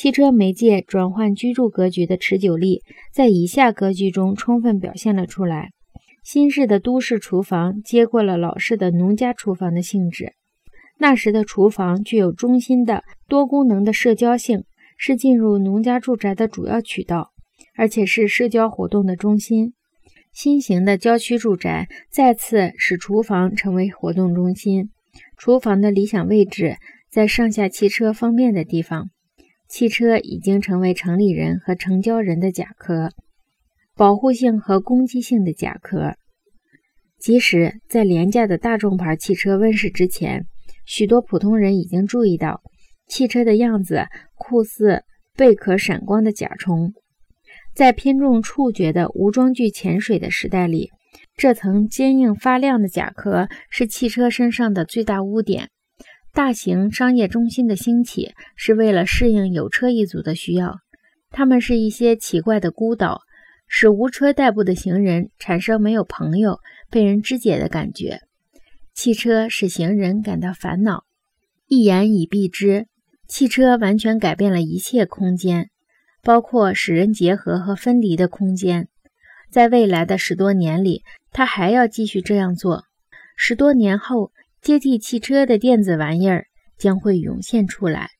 汽车媒介转换居住格局的持久力，在以下格局中充分表现了出来。新式的都市厨房接过了老式的农家厨房的性质。那时的厨房具有中心的多功能的社交性，是进入农家住宅的主要渠道，而且是社交活动的中心。新型的郊区住宅再次使厨房成为活动中心。厨房的理想位置在上下汽车方便的地方。汽车已经成为城里人和城郊人的甲壳，保护性和攻击性的甲壳。即使在廉价的大众牌汽车问世之前，许多普通人已经注意到汽车的样子酷似贝壳闪光的甲虫。在偏重触觉的无装具潜水的时代里，这层坚硬发亮的甲壳是汽车身上的最大污点。大型商业中心的兴起是为了适应有车一族的需要，他们是一些奇怪的孤岛，使无车代步的行人产生没有朋友、被人肢解的感觉。汽车使行人感到烦恼。一言以蔽之，汽车完全改变了一切空间，包括使人结合和分离的空间。在未来的十多年里，它还要继续这样做。十多年后。接替汽车的电子玩意儿将会涌现出来。